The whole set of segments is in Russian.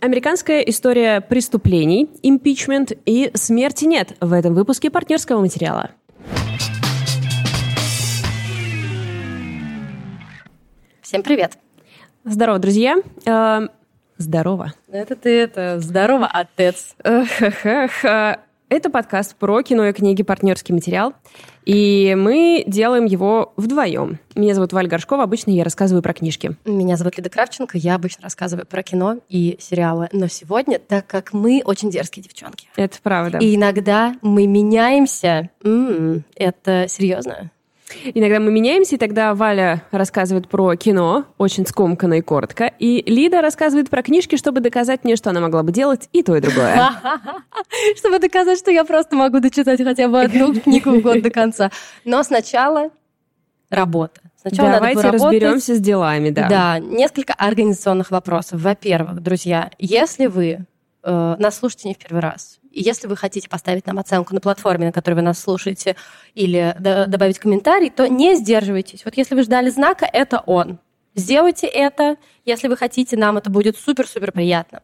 Американская история преступлений, импичмент и смерти нет в этом выпуске партнерского материала. Всем привет. Здорово, друзья. Э, здорово. Это ты, это здорово, отец. Это подкаст про кино и книги «Партнерский материал». И мы делаем его вдвоем. Меня зовут Валя Горшкова, обычно я рассказываю про книжки. Меня зовут Лида Кравченко, я обычно рассказываю про кино и сериалы. Но сегодня, так как мы очень дерзкие девчонки. Это правда. И иногда мы меняемся. М-м, это серьезно. Иногда мы меняемся, и тогда Валя рассказывает про кино, очень скомканно и коротко, и Лида рассказывает про книжки, чтобы доказать мне, что она могла бы делать и то, и другое. Чтобы доказать, что я просто могу дочитать хотя бы одну книгу в год до конца. Но сначала работа. Сначала Давайте надо разберемся с делами, да. Да, несколько организационных вопросов. Во-первых, друзья, если вы э, нас слушаете не в первый раз, и если вы хотите поставить нам оценку на платформе, на которой вы нас слушаете, или добавить комментарий, то не сдерживайтесь. Вот если вы ждали знака, это он. Сделайте это. Если вы хотите, нам это будет супер-супер приятно.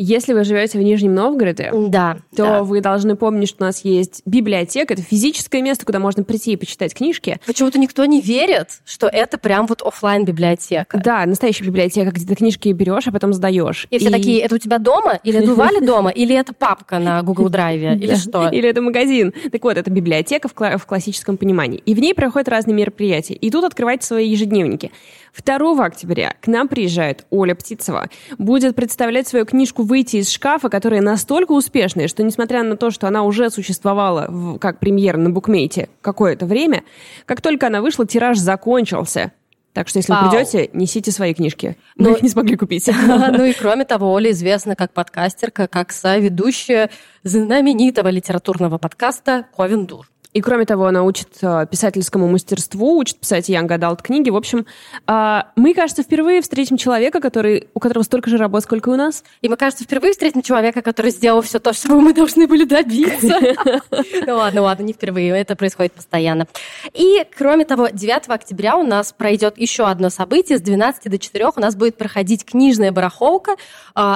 Если вы живете в Нижнем Новгороде, да, то да. вы должны помнить, что у нас есть библиотека. Это физическое место, куда можно прийти и почитать книжки. Почему-то никто не верит, что это прям вот офлайн библиотека. Да, настоящая библиотека, где ты книжки берешь, а потом сдаешь. И, и... все такие, это у тебя дома? Или это у Вали дома? Или это папка на Google Драйве? Или что? Или это магазин. Так вот, это библиотека в классическом понимании. И в ней проходят разные мероприятия. И тут открывайте свои ежедневники. 2 октября к нам приезжает Оля Птицева. Будет представлять свою книжку «Выйти из шкафа», которая настолько успешная, что несмотря на то, что она уже существовала в, как премьера на букмейте какое-то время, как только она вышла, тираж закончился. Так что, если Вау. придете, несите свои книжки. Мы ну, их не смогли купить. Ну и кроме того, Оля известна как подкастерка, как соведущая знаменитого литературного подкаста «Ковендур». И кроме того, она учит э, писательскому мастерству, учит писать Young Adult книги. В общем, э, мы, кажется, впервые встретим человека, который, у которого столько же работ, сколько у нас. И мы, кажется, впервые встретим человека, который сделал все то, что мы должны были добиться. Ну ладно, ладно, не впервые, это происходит постоянно. И, кроме того, 9 октября у нас пройдет еще одно событие. С 12 до 4 у нас будет проходить книжная барахолка, э,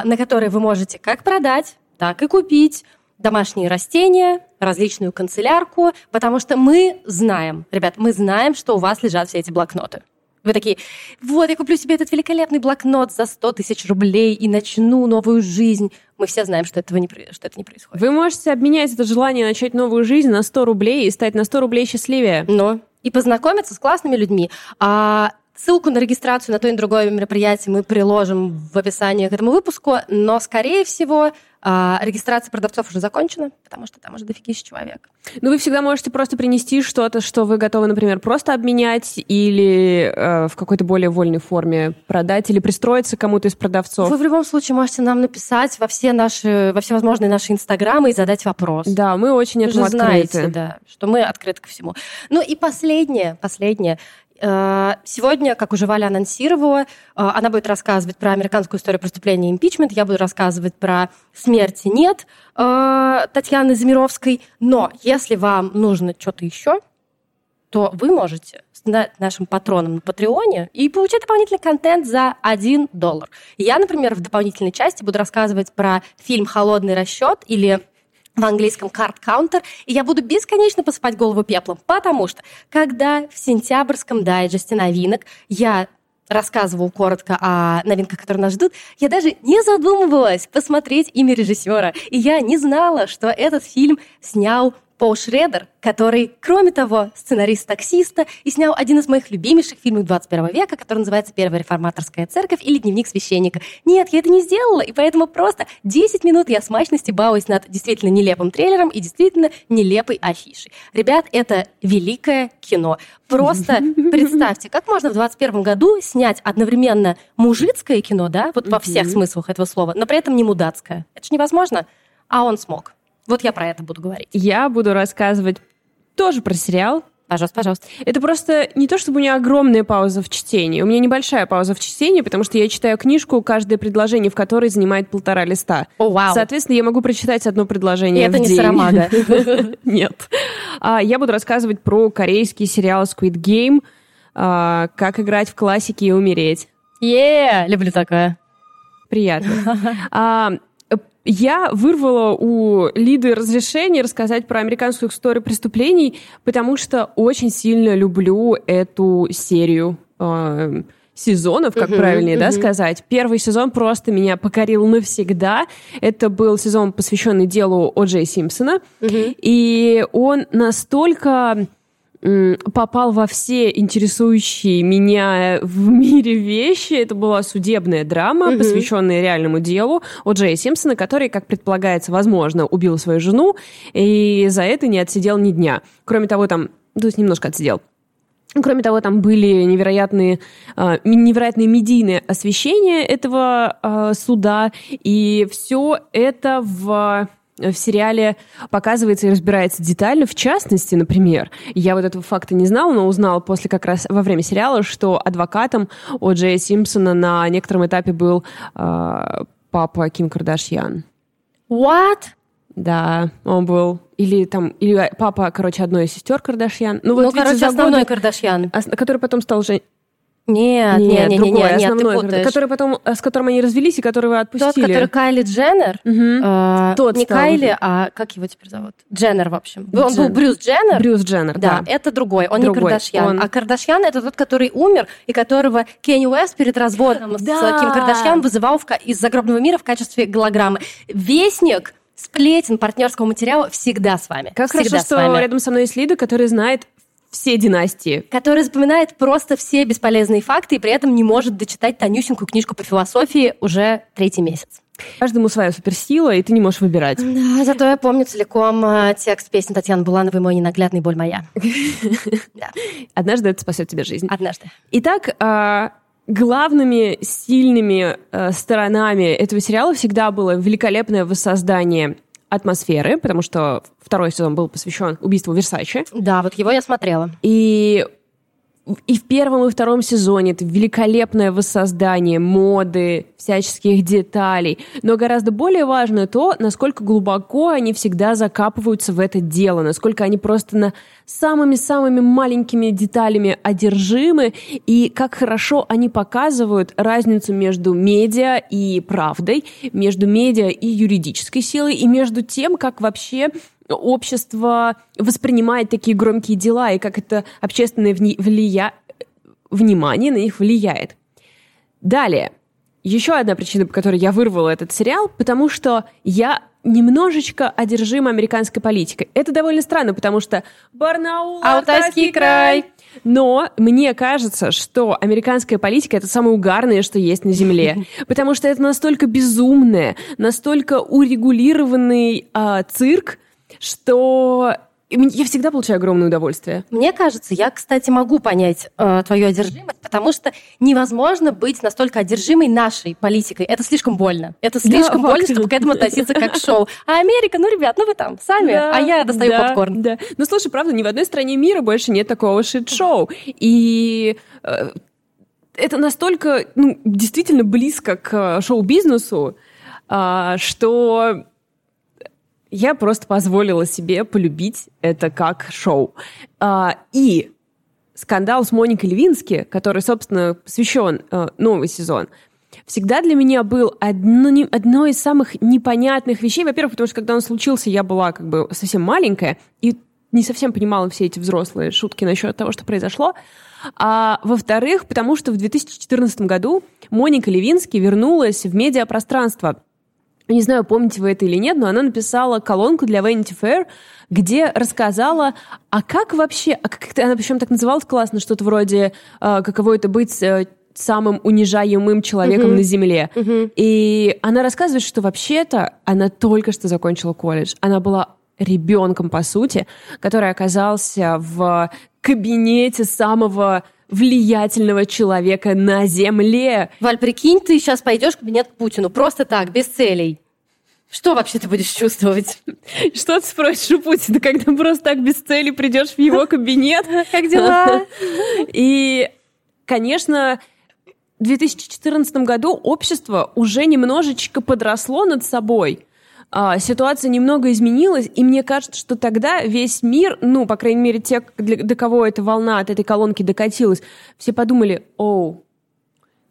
на которой вы можете как продать, так и купить домашние растения, различную канцелярку, потому что мы знаем, ребят, мы знаем, что у вас лежат все эти блокноты. Вы такие, вот, я куплю себе этот великолепный блокнот за 100 тысяч рублей и начну новую жизнь. Мы все знаем, что, этого не, что это не происходит. Вы можете обменять это желание начать новую жизнь на 100 рублей и стать на 100 рублей счастливее. Но и познакомиться с классными людьми. А Ссылку на регистрацию на то и другое мероприятие мы приложим в описании к этому выпуску, но, скорее всего, а, регистрация продавцов уже закончена, потому что там уже дофигища человек. Ну, вы всегда можете просто принести что-то, что вы готовы, например, просто обменять или э, в какой-то более вольной форме продать, или пристроиться кому-то из продавцов. Вы в любом случае можете нам написать во все наши, во все возможные наши инстаграмы и задать вопрос. Да, мы очень этому открыты. знаете, да, что мы открыты ко всему. Ну и последнее, последнее. Э, сегодня, как уже Валя анонсировала, э, она будет рассказывать про американскую историю преступления и импичмент, я буду рассказывать про смерти нет э, Татьяны Замировской. Но если вам нужно что-то еще, то вы можете стать нашим патроном на Патреоне и получать дополнительный контент за 1 доллар. Я, например, в дополнительной части буду рассказывать про фильм «Холодный расчет» или в английском card counter, и я буду бесконечно посыпать голову пеплом, потому что когда в сентябрьском дайджесте новинок я рассказывал коротко о новинках, которые нас ждут, я даже не задумывалась посмотреть имя режиссера. И я не знала, что этот фильм снял Пол Шредер, который, кроме того, сценарист таксиста и снял один из моих любимейших фильмов 21 века, который называется «Первая реформаторская церковь» или «Дневник священника». Нет, я это не сделала, и поэтому просто 10 минут я смачности балуюсь над действительно нелепым трейлером и действительно нелепой афишей. Ребят, это великое кино. Просто представьте, как можно в 21 году снять одновременно мужицкое кино, да, вот во всех смыслах этого слова, но при этом не мудацкое. Это же невозможно, а он смог. Вот я про это буду говорить. Я буду рассказывать тоже про сериал. Пожалуйста, пожалуйста. Это просто не то, чтобы у меня огромная пауза в чтении. У меня небольшая пауза в чтении, потому что я читаю книжку, каждое предложение в которой занимает полтора листа. О, вау. Соответственно, я могу прочитать одно предложение И это в не день. Сарамага. Нет. А, я буду рассказывать про корейский сериал Squid Game, а, как играть в классики и умереть. Е, люблю такое. приятно. Я вырвала у Лиды разрешение рассказать про американскую историю преступлений, потому что очень сильно люблю эту серию э, сезонов, как uh-huh, правильнее, uh-huh. да, сказать. Первый сезон просто меня покорил навсегда. Это был сезон, посвященный делу О. Джей Симпсона. Uh-huh. И он настолько попал во все интересующие меня в мире вещи. Это была судебная драма, угу. посвященная реальному делу о Джея Симпсона, который, как предполагается, возможно, убил свою жену и за это не отсидел ни дня. Кроме того, там, то есть немножко отсидел. Кроме того, там были невероятные, э, невероятные медийные освещения этого э, суда, и все это в в сериале показывается и разбирается детально. В частности, например, я вот этого факта не знала, но узнала после как раз во время сериала, что адвокатом у Джея Симпсона на некотором этапе был э, папа Ким Кардашьян. What? Да, он был или там, или папа, короче, одной из сестер Кардашьян. Ну, вот, ну короче, основной годы, Кардашьян. Который потом стал жен... Нет, нет, нет, другой, нет, нет, основной, нет, который потом, с которым они развелись и которого отпустили. Тот, который Кайли Дженнер, угу. э, Тот не стал. Кайли, а как его теперь зовут? Дженнер, в общем. Джен. Он был Брюс Дженнер. Брюс Дженнер, да. да. это другой, он другой. не Кардашьян. Он... А Кардашьян это тот, который умер, и которого Кенни Уэст перед разводом да. с Ким Кардашьян вызывал в, из загробного мира в качестве голограммы. Вестник сплетен партнерского материала всегда с вами. Как всегда хорошо, что рядом со мной есть Лида, которая знает все династии. Который запоминает просто все бесполезные факты и при этом не может дочитать тонюсенькую книжку по философии уже третий месяц. Каждому своя суперсила, и ты не можешь выбирать. Да, зато я помню целиком э, текст песни Татьяны Булановой «Мой ненаглядный боль моя». Однажды это спасет тебе жизнь. Однажды. Итак, а, главными сильными э, сторонами этого сериала всегда было великолепное воссоздание атмосферы, потому что второй сезон был посвящен убийству Версачи. Да, вот его я смотрела. И и в первом и втором сезоне это великолепное воссоздание моды, всяческих деталей. Но гораздо более важно то, насколько глубоко они всегда закапываются в это дело, насколько они просто на самыми-самыми маленькими деталями одержимы, и как хорошо они показывают разницу между медиа и правдой, между медиа и юридической силой, и между тем, как вообще общество воспринимает такие громкие дела и как это общественное влия... внимание на них влияет. Далее. Еще одна причина, по которой я вырвала этот сериал, потому что я немножечко одержима американской политикой. Это довольно странно, потому что Барнаул, Алтайский край. Но мне кажется, что американская политика это самое угарное, что есть на Земле. Потому что это настолько безумное, настолько урегулированный э, цирк, что я всегда получаю огромное удовольствие. Мне кажется, я, кстати, могу понять э, твою одержимость, потому что невозможно быть настолько одержимой нашей политикой. Это слишком больно. Это слишком да, больно, чтобы к этому относиться как к шоу. А Америка, ну, ребят, ну вы там сами, да, а я достаю да, попкорн. Да. Ну, слушай, правда, ни в одной стране мира больше нет такого шит-шоу. И э, это настолько, ну, действительно близко к шоу-бизнесу, э, что я просто позволила себе полюбить это как шоу. А, и скандал с Моникой Левински, который, собственно, посвящен э, новый сезон, всегда для меня был одно, одно из самых непонятных вещей. Во-первых, потому что когда он случился, я была как бы совсем маленькая и не совсем понимала все эти взрослые шутки насчет того, что произошло. А во-вторых, потому что в 2014 году Моника Левински вернулась в медиапространство не знаю, помните вы это или нет, но она написала колонку для Vanity Fair, где рассказала, а как вообще, а как она причем так называлась классно, что-то вроде, э, каково это быть э, самым унижаемым человеком uh-huh. на Земле. Uh-huh. И она рассказывает, что вообще-то она только что закончила колледж. Она была ребенком, по сути, который оказался в кабинете самого влиятельного человека на Земле. Валь, прикинь, ты сейчас пойдешь в кабинет к Путину просто так, без целей. Что вообще ты будешь чувствовать? Что ты спросишь у Путина, когда просто так без цели придешь в его кабинет? Как дела? И, конечно, в 2014 году общество уже немножечко подросло над собой – а, ситуация немного изменилась, и мне кажется, что тогда весь мир, ну, по крайней мере, те, до кого эта волна от этой колонки докатилась, все подумали, оу,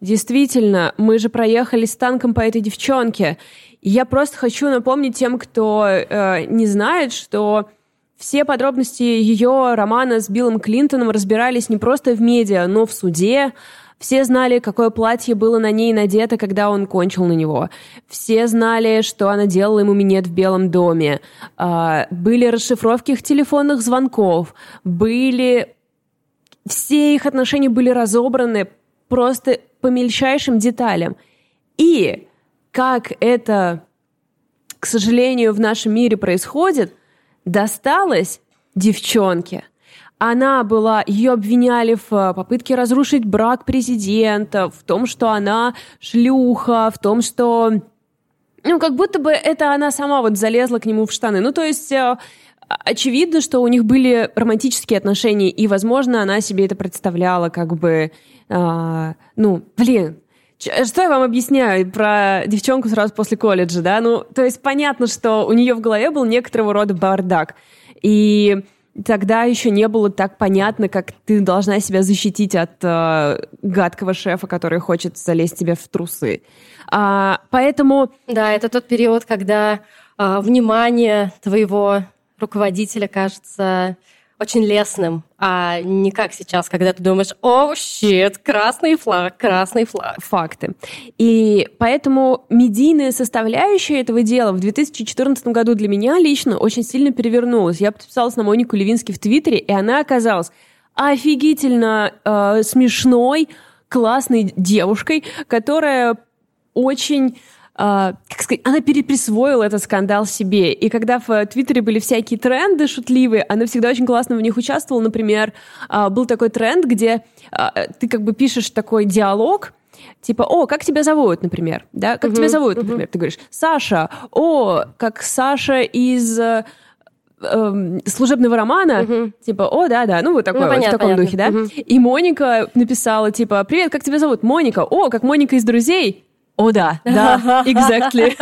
действительно, мы же проехали с танком по этой девчонке. Я просто хочу напомнить тем, кто э, не знает, что все подробности ее романа с Биллом Клинтоном разбирались не просто в медиа, но в суде. Все знали, какое платье было на ней надето, когда он кончил на него. Все знали, что она делала ему минет в Белом доме. А, были расшифровки их телефонных звонков. Были... Все их отношения были разобраны просто по мельчайшим деталям. И как это, к сожалению, в нашем мире происходит, досталось девчонке – она была, ее обвиняли в э, попытке разрушить брак президента, в том, что она шлюха, в том, что... Ну, как будто бы это она сама вот залезла к нему в штаны. Ну, то есть э, очевидно, что у них были романтические отношения, и, возможно, она себе это представляла, как бы, э, ну, блин, что я вам объясняю про девчонку сразу после колледжа, да? Ну, то есть понятно, что у нее в голове был некоторого рода бардак. И тогда еще не было так понятно, как ты должна себя защитить от э, гадкого шефа, который хочет залезть тебе в трусы. А, поэтому... Да, это тот период, когда э, внимание твоего руководителя кажется очень лесным, а не как сейчас, когда ты думаешь, о, щит, красный флаг, красный флаг. Факты. И поэтому медийная составляющая этого дела в 2014 году для меня лично очень сильно перевернулась. Я подписалась на Монику Левински в Твиттере, и она оказалась офигительно э, смешной, классной девушкой, которая очень как сказать, она переприсвоила этот скандал себе. И когда в Твиттере были всякие тренды шутливые, она всегда очень классно в них участвовала. Например, uh, был такой тренд, где uh, ты как бы пишешь такой диалог, Типа, о, как тебя зовут, например, да? Как uh-huh, тебя зовут, например? Uh-huh. Ты говоришь, Саша. О, как Саша из э, э, служебного романа, uh-huh. типа, о, да, да, ну вот такой ну, вот, понятно, в таком понятно. духе, да. Uh-huh. И Моника написала, типа, привет, как тебя зовут? Моника. О, как Моника из друзей. О, да, да, exactly.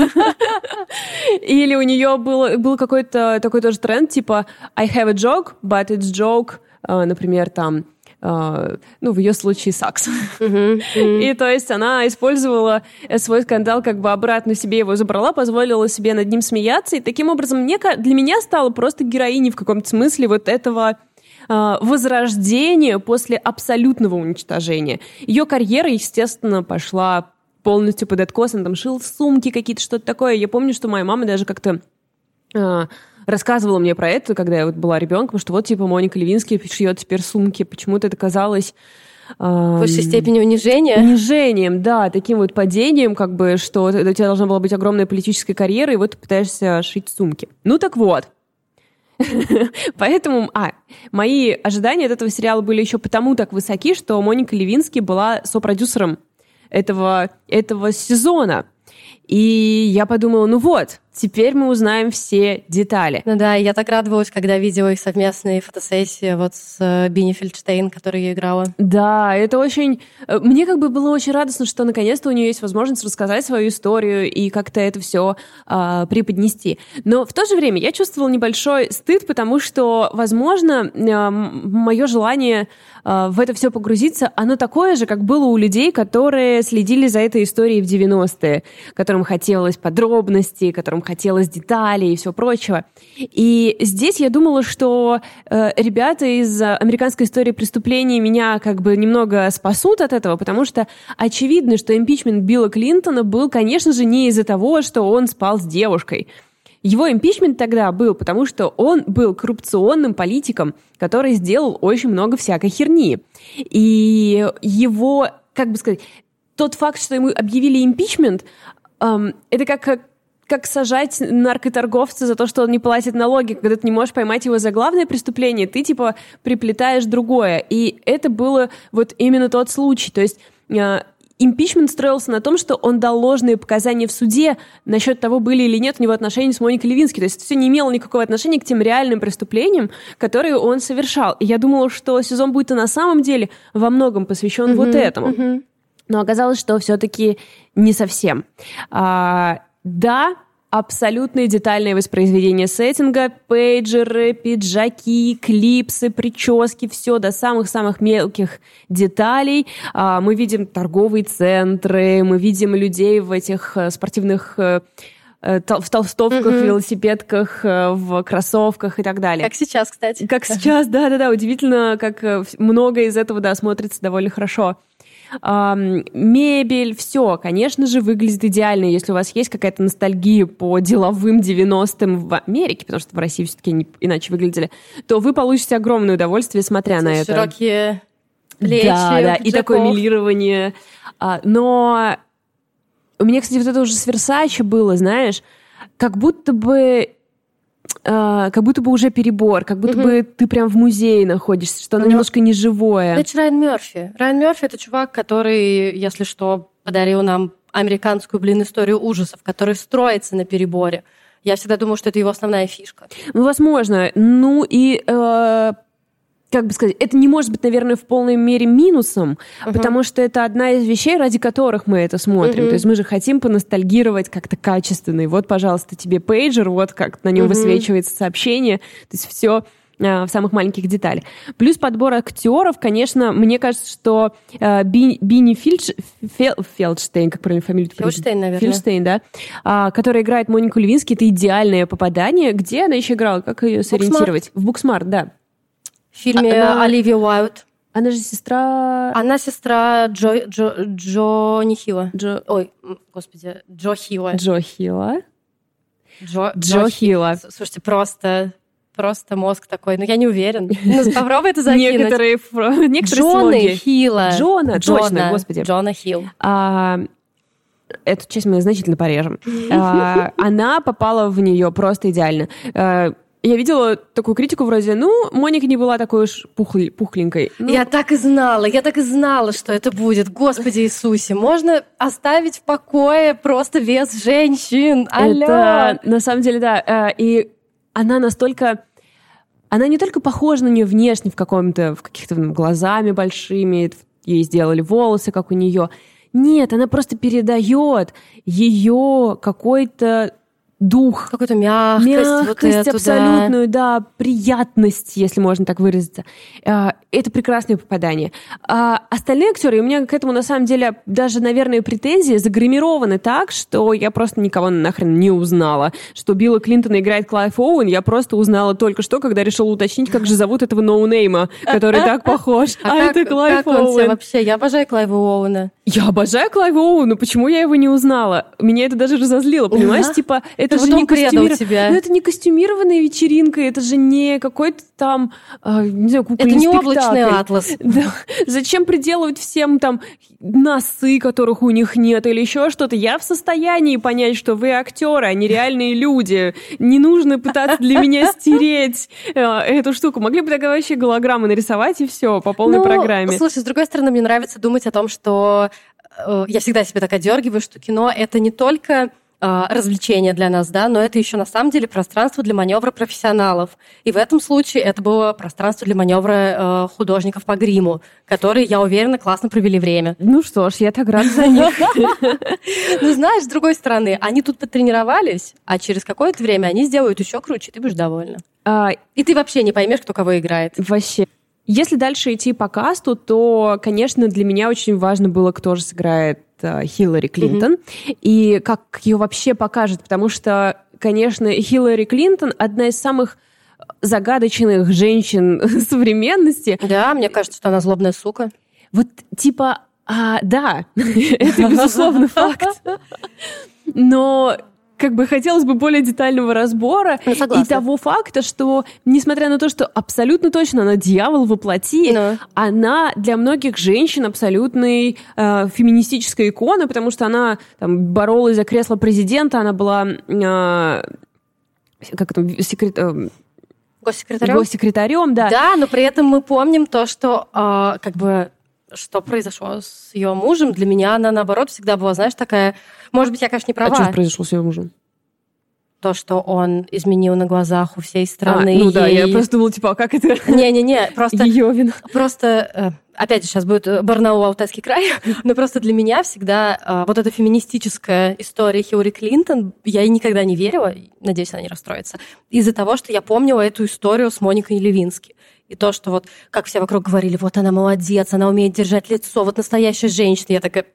Или у нее был, был какой-то такой тоже тренд, типа I have a joke, but it's joke, uh, например, там, Uh, ну, в ее случае сакс. И то есть она использовала свой скандал, как бы обратно себе его забрала, позволила себе над ним смеяться. И таким образом мне, для меня стала просто героиней в каком-то смысле вот этого uh, возрождения после абсолютного уничтожения. Ее карьера, естественно, пошла полностью под откос, он там шил сумки какие-то, что-то такое. Я помню, что моя мама даже как-то э, рассказывала мне про это, когда я вот была ребенком, что вот типа Моника Левинский шьет теперь сумки. Почему-то это казалось в высшей степени унижения. Унижением, да, таким вот падением, как бы, что у тебя должна была быть огромная политическая карьера, и вот ты пытаешься шить сумки. Ну так вот. Поэтому, а, мои ожидания от этого сериала были еще потому так высоки, что Моника Левинский была сопродюсером этого, этого сезона. И я подумала, ну вот, теперь мы узнаем все детали. Ну да, я так радовалась, когда видела их совместные фотосессии вот с э, Бинни Фельдштейн, которую я играла. Да, это очень... Э, мне как бы было очень радостно, что наконец-то у нее есть возможность рассказать свою историю и как-то это все э, преподнести. Но в то же время я чувствовала небольшой стыд, потому что, возможно, мое желание э, в это все погрузиться, оно такое же, как было у людей, которые следили за этой историей в 90-е, которым хотелось подробностей, которым хотелось деталей и все прочего. И здесь я думала, что э, ребята из американской истории преступлений меня как бы немного спасут от этого, потому что очевидно, что импичмент Билла Клинтона был, конечно же, не из-за того, что он спал с девушкой. Его импичмент тогда был, потому что он был коррупционным политиком, который сделал очень много всякой херни. И его, как бы сказать, тот факт, что ему объявили импичмент, эм, это как как сажать наркоторговца за то, что он не платит налоги, когда ты не можешь поймать его за главное преступление, ты типа приплетаешь другое. И это было вот именно тот случай. То есть э, импичмент строился на том, что он дал ложные показания в суде насчет того, были или нет у него отношения с Моникой Левински. То есть это все не имело никакого отношения к тем реальным преступлениям, которые он совершал. И я думала, что сезон будет и на самом деле во многом посвящен mm-hmm, вот этому. Mm-hmm. Но оказалось, что все-таки не совсем. А, да, абсолютное детальное воспроизведение сеттинга, пейджеры, пиджаки, клипсы, прически, все до самых-самых мелких деталей. А, мы видим торговые центры, мы видим людей в этих э, спортивных э, э, в толстовках, mm-hmm. велосипедках, в кроссовках и так далее. Как сейчас, кстати. Как сейчас, да-да-да. Удивительно, как много из этого, да, смотрится довольно хорошо мебель, все, конечно же, выглядит идеально. Если у вас есть какая-то ностальгия по деловым 90-м в Америке, потому что в России все-таки не, иначе выглядели, то вы получите огромное удовольствие, смотря на это. Широкие плечи, Да, да, и такое милирование. А, но у меня, кстати, вот это уже с Версачи было, знаешь, как будто бы а, как будто бы уже перебор, как будто угу. бы ты прям в музее находишься, что оно Но... немножко неживое. Это Райан Мерфи. Райан Мерфи — это чувак, который, если что, подарил нам американскую, блин, историю ужасов, который строится на переборе. Я всегда думаю, что это его основная фишка. Ну, возможно. Ну и э, как бы сказать, это не может быть, наверное, в полной мере минусом, uh-huh. потому что это одна из вещей, ради которых мы это смотрим. Uh-huh. То есть мы же хотим поностальгировать как-то качественно. И вот, пожалуйста, тебе пейджер, вот как на нем uh-huh. высвечивается сообщение. То есть все э, в самых маленьких деталях. Плюс подбор актеров, конечно, мне кажется, что э, Би, Бини Фильдж, Фел, Фелдштейн, как правильно фамилию? Фелдштейн, наверное. Фельдштейн, да. А, которая играет Монику Левински, это идеальное попадание. Где она еще играла? Как ее сориентировать? Booksmart. В Booksmart, да в фильме она... Оливия Уайт. Она же сестра... Она сестра Джо, Джо, Джонни Хилла. Джо... Ой, господи, Джо Хилла. Джо Хилла? Джо, Джо, Джо Хилла. Слушайте, просто просто мозг такой, ну я не уверен. Ну, попробуй это закинуть. Некоторые, некоторые Джона Хилла. Джона, Джона, точно, господи. Джона Хилл. А, эту часть мы значительно порежем. А, она попала в нее просто идеально. А, я видела такую критику вроде, ну, Моника не была такой уж пухли, пухленькой. Ну, я так и знала, я так и знала, что это будет. Господи Иисусе, можно оставить в покое просто вес женщин. Алло! Это, на самом деле, да. Э, и она настолько... Она не только похожа на нее внешне в каком-то, в каких-то глазами большими, ей сделали волосы, как у нее. Нет, она просто передает ее какой-то дух. Какую-то мягкость. Мягкость вот эту, абсолютную, да. да, приятность, если можно так выразиться. А, это прекрасное попадание. А остальные актеры, у меня к этому на самом деле даже, наверное, претензии загримированы так, что я просто никого нахрен не узнала. Что Билла Клинтона играет Клайв Оуэн, я просто узнала только что, когда решила уточнить, как же зовут этого ноунейма, который так похож. А, это Клайв Оуэн. вообще? Я обожаю Клайва Оуэна. Я обожаю Клайва Оуэна, почему я его не узнала? Меня это даже разозлило, понимаешь? Типа, это же не костюмир... тебя. Ну, это не костюмированная вечеринка, это же не какой-то там, э, не знаю, кукольный Это не спектакль. облачный атлас. Да. Зачем приделывать всем там носы, которых у них нет, или еще что-то? Я в состоянии понять, что вы актеры, а не реальные люди. Не нужно пытаться для меня стереть э, эту штуку. Могли бы тогда вообще голограммы нарисовать и все по полной ну, программе. Слушай, с другой стороны, мне нравится думать о том, что э, я всегда себе так одергиваю, что кино это не только развлечение для нас, да, но это еще на самом деле пространство для маневра профессионалов. И в этом случае это было пространство для маневра э, художников по гриму, которые, я уверена, классно провели время. Ну что ж, я так рада за них. Ну знаешь, с другой стороны, они тут потренировались, а через какое-то время они сделают еще круче, ты будешь довольна. А, и ты вообще не поймешь, кто кого играет. Вообще. Если дальше идти по касту, то, конечно, для меня очень важно было, кто же сыграет Хиллари Клинтон mm-hmm. и как ее вообще покажет, потому что, конечно, Хиллари Клинтон одна из самых загадочных женщин современности. Да, мне кажется, что она злобная сука. Вот типа, а, да, это безусловно факт. Но как бы хотелось бы более детального разбора ну, и того факта, что, несмотря на то, что абсолютно точно она дьявол воплоти, ну. она для многих женщин абсолютный э, феминистическая икона, потому что она там, боролась за кресло президента, она была э, как это, секрет... Э, Госсекретарем? Госсекретарем, да. Да, но при этом мы помним то, что э, как бы что произошло с ее мужем. Для меня она, наоборот, всегда была, знаешь, такая... Может быть, я, конечно, не права. А что произошло с ее мужем? то, что он изменил на глазах у всей страны. А, ну да, я просто думала, типа, а как это? Не-не-не, просто... Ее вина. Просто, э, опять же, сейчас будет Барнаул, Алтайский край, но просто для меня всегда э, вот эта феминистическая история Хиллари Клинтон, я ей никогда не верила, надеюсь, она не расстроится, из-за того, что я помнила эту историю с Моникой Левински. И то, что вот, как все вокруг говорили, вот она молодец, она умеет держать лицо, вот настоящая женщина. Я такая,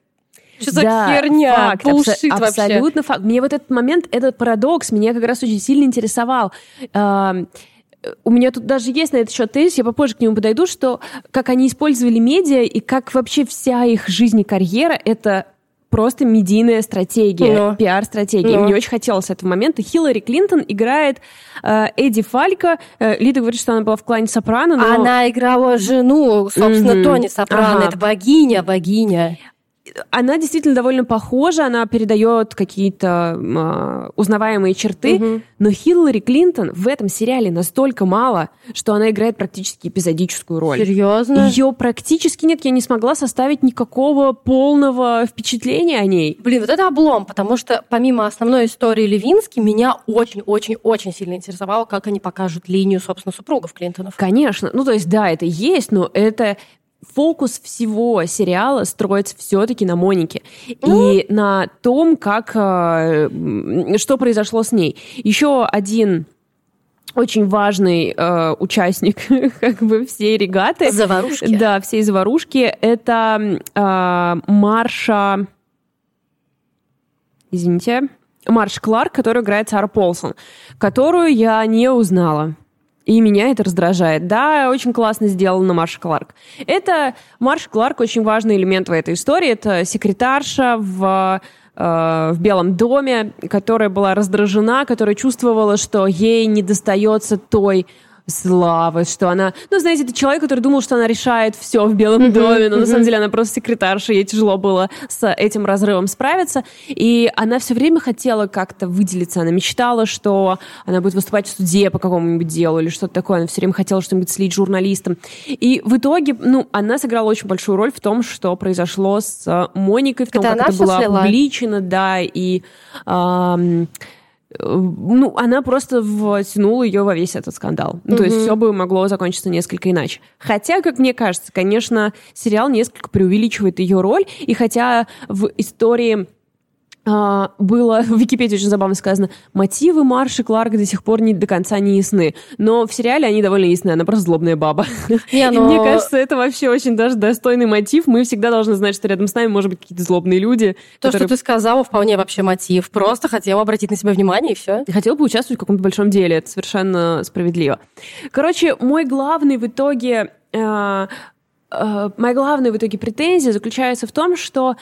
что за да, херня? Факт, абсо- абсолютно факт. Мне вот этот момент, этот парадокс меня как раз очень сильно интересовал. у меня тут даже есть на этот счет тезис, я попозже к нему подойду, что как они использовали медиа и как вообще вся их жизнь и карьера — это просто медийная стратегия, no. пиар-стратегия. No. Мне очень хотелось этого момента. Хиллари Клинтон играет э, Эдди Фалька. Э, Лида говорит, что она была в клане Сопрано, но... Она играла жену, собственно, mm-hmm. Тони Сопрано. Ага. Это богиня, богиня она действительно довольно похожа, она передает какие-то э, узнаваемые черты, угу. но Хиллари Клинтон в этом сериале настолько мало, что она играет практически эпизодическую роль. Серьезно? Ее практически нет, я не смогла составить никакого полного впечатления о ней. Блин, вот это облом, потому что помимо основной истории Левински, меня очень-очень-очень сильно интересовало, как они покажут линию, собственно, супругов Клинтонов. Конечно. Ну, то есть, да, это есть, но это фокус всего сериала строится все-таки на Монике и на том, как э, что произошло с ней. Еще один очень важный э, участник как бы всей регаты. Заварушки. Да, всей заварушки. Это э, Марша... Извините. Марш Кларк, который играет Сара Полсон, которую я не узнала. И меня это раздражает. Да, очень классно сделано Марш Кларк. Это Марш Кларк очень важный элемент в этой истории. Это секретарша в э, в Белом доме, которая была раздражена, которая чувствовала, что ей не достается той славы, что она... Ну, знаете, это человек, который думал, что она решает все в Белом доме, но на самом деле она просто секретарша, ей тяжело было с этим разрывом справиться. И она все время хотела как-то выделиться. Она мечтала, что она будет выступать в суде по какому-нибудь делу или что-то такое. Она все время хотела что-нибудь слить журналистам. И в итоге, ну, она сыграла очень большую роль в том, что произошло с Моникой, в том, это как это было слила? опубличено, да, и... Эм, ну, она просто втянула ее во весь этот скандал. Mm-hmm. То есть все бы могло закончиться несколько иначе. Хотя, как мне кажется, конечно, сериал несколько преувеличивает ее роль, и хотя в истории а, было в Википедии очень забавно сказано, мотивы Марши Кларк до сих пор не до конца не ясны. Но в сериале они довольно ясны, она просто злобная баба. Не, но... И мне кажется, это вообще очень даже достойный мотив. Мы всегда должны знать, что рядом с нами может быть какие-то злобные люди. То, которые... что ты сказала, вполне вообще мотив. Просто хотела обратить на себя внимание, и все. Хотела бы участвовать в каком-то большом деле. Это совершенно справедливо. Короче, мой главный в итоге... Э, э, моя главная в итоге претензия заключается в том, что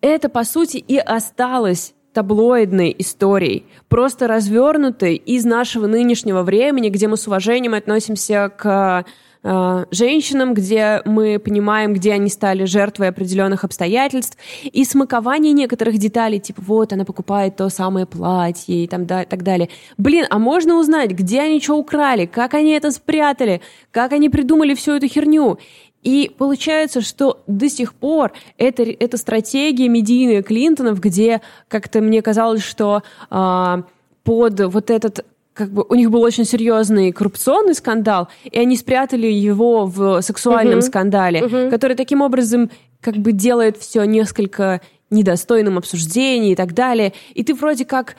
это, по сути, и осталось таблоидной историей, просто развернутой из нашего нынешнего времени, где мы с уважением относимся к э, женщинам, где мы понимаем, где они стали жертвой определенных обстоятельств, и смакование некоторых деталей, типа вот она покупает то самое платье и там, да, так далее. Блин, а можно узнать, где они что украли, как они это спрятали, как они придумали всю эту херню? И получается, что до сих пор это, это стратегия медийная Клинтонов, где как-то мне казалось, что э, под вот этот как бы у них был очень серьезный коррупционный скандал, и они спрятали его в сексуальном uh-huh. скандале, uh-huh. который таким образом как бы делает все несколько недостойным обсуждения и так далее. И ты вроде как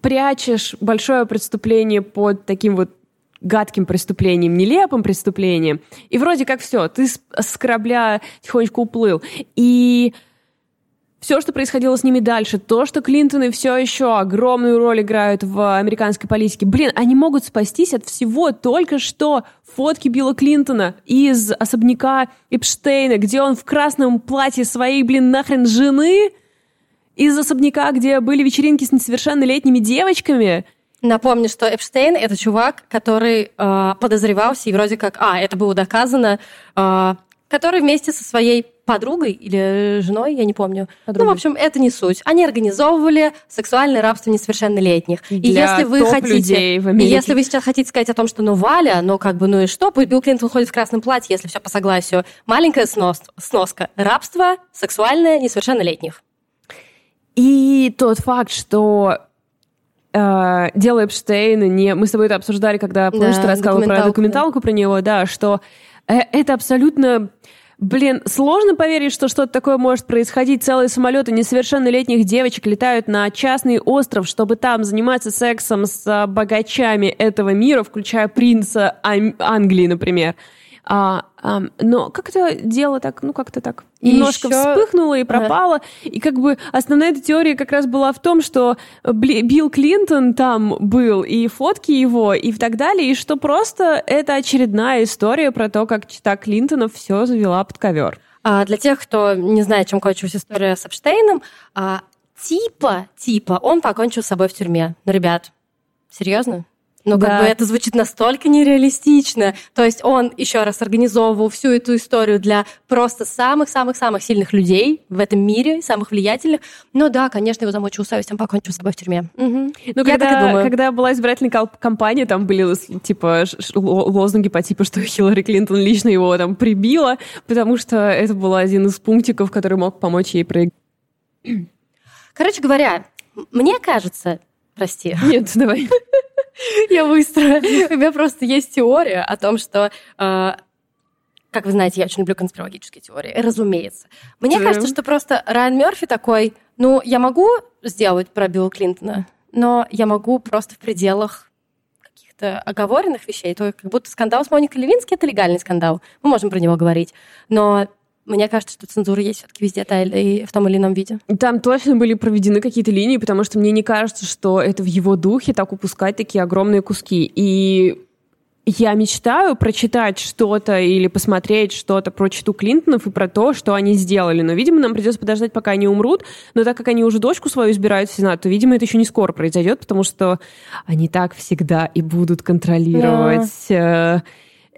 прячешь большое преступление под таким вот гадким преступлением, нелепым преступлением. И вроде как все, ты с, корабля тихонечко уплыл. И все, что происходило с ними дальше, то, что Клинтоны все еще огромную роль играют в американской политике, блин, они могут спастись от всего только что фотки Билла Клинтона из особняка Эпштейна, где он в красном платье своей, блин, нахрен жены, из особняка, где были вечеринки с несовершеннолетними девочками – Напомню, что Эпштейн — это чувак, который э, подозревался, и вроде как, а, это было доказано, э, который вместе со своей подругой или женой, я не помню. Подругой. Ну, в общем, это не суть. Они организовывали сексуальное рабство несовершеннолетних. Для и если вы хотите, и если вы сейчас хотите сказать о том, что ну Валя, ну как бы, ну и что, пусть Билл Клинтон ходит в красном платье, если все по согласию. Маленькая снос, сноска. Рабство сексуальное несовершеннолетних. И тот факт, что э, Эпштейна не... Мы с тобой это обсуждали, когда, помнишь, Да, ты рассказывала про документалку, про него, да, что э, это абсолютно... Блин, сложно поверить, что что-то такое может происходить. Целые самолеты несовершеннолетних девочек летают на частный остров, чтобы там заниматься сексом с богачами этого мира, включая принца Англии, например. А, ам, но как-то дело так, ну как-то так И немножко ещё- вспыхнуло и пропало. И как бы основная эта теория как раз была в том, что Билл Клинтон там был, и фотки его, и так далее, и что просто это очередная история про то, как чита Клинтонов все завела под ковер. А для тех, кто не знает, чем кончилась история с Эпштейном, а, типа, типа, он покончил с собой в тюрьме. Ну, ребят, серьезно? Ну, как Да. бы это звучит настолько нереалистично. То есть он еще раз организовывал всю эту историю для просто самых-самых-самых сильных людей в этом мире, самых влиятельных. Но да, конечно, его замучил совесть, он покончил с собой в тюрьме. Мгм. Ну, когда, так и думаю. когда была избирательная кампания, там были типа лозунги по типу, что Хиллари Клинтон лично его там прибила, потому что это был один из пунктиков, который мог помочь ей проиграть. Короче говоря, мне кажется, прости, Нет, давай. Я быстро. У меня просто есть теория о том, что э, как вы знаете, я очень люблю конспирологические теории, разумеется. Мне Да. кажется, что просто Райан Мерфи такой, ну, я могу сделать про Билла Клинтона, но я могу просто в пределах каких-то оговоренных вещей. То как будто скандал с Моникой Левински — это легальный скандал. Мы можем про него говорить. Но мне кажется, что цензура есть все-таки везде та или- в том или ином виде. Там точно были проведены какие-то линии, потому что мне не кажется, что это в его духе так упускать такие огромные куски. И я мечтаю прочитать что-то или посмотреть что-то про читу Клинтонов и про то, что они сделали. Но, видимо, нам придется подождать, пока они умрут. Но так как они уже дочку свою избирают в Сенат, то, видимо, это еще не скоро произойдет, потому что они так всегда и будут контролировать... э,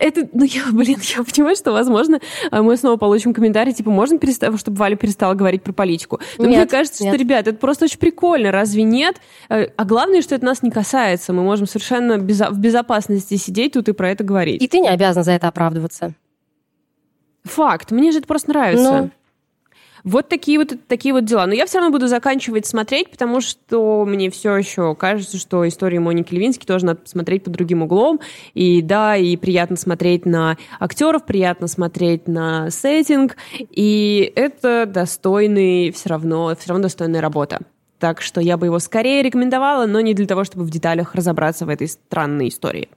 Это, ну, я, блин, я понимаю, что, возможно, э, мы снова получим комментарий, типа, можно перестать, чтобы Валя перестала говорить про политику? Но мне Нет, кажется, нет. что, ребят, это просто очень прикольно, разве нет? Э, А главное, что это нас не касается. Мы можем совершенно безо- в безопасности сидеть тут и про это говорить. И ты не обязана за это оправдываться. Факт. Мне же это просто нравится. Ну. Вот такие вот такие вот дела. Но я все равно буду заканчивать смотреть, потому что мне все еще кажется, что историю Моники Левински тоже надо посмотреть под другим углом. И да, и приятно смотреть на актеров, приятно смотреть на сеттинг. И это достойный все равно, все равно достойная работа. Так что я бы его скорее рекомендовала, но не для того, чтобы в деталях разобраться в этой странной истории.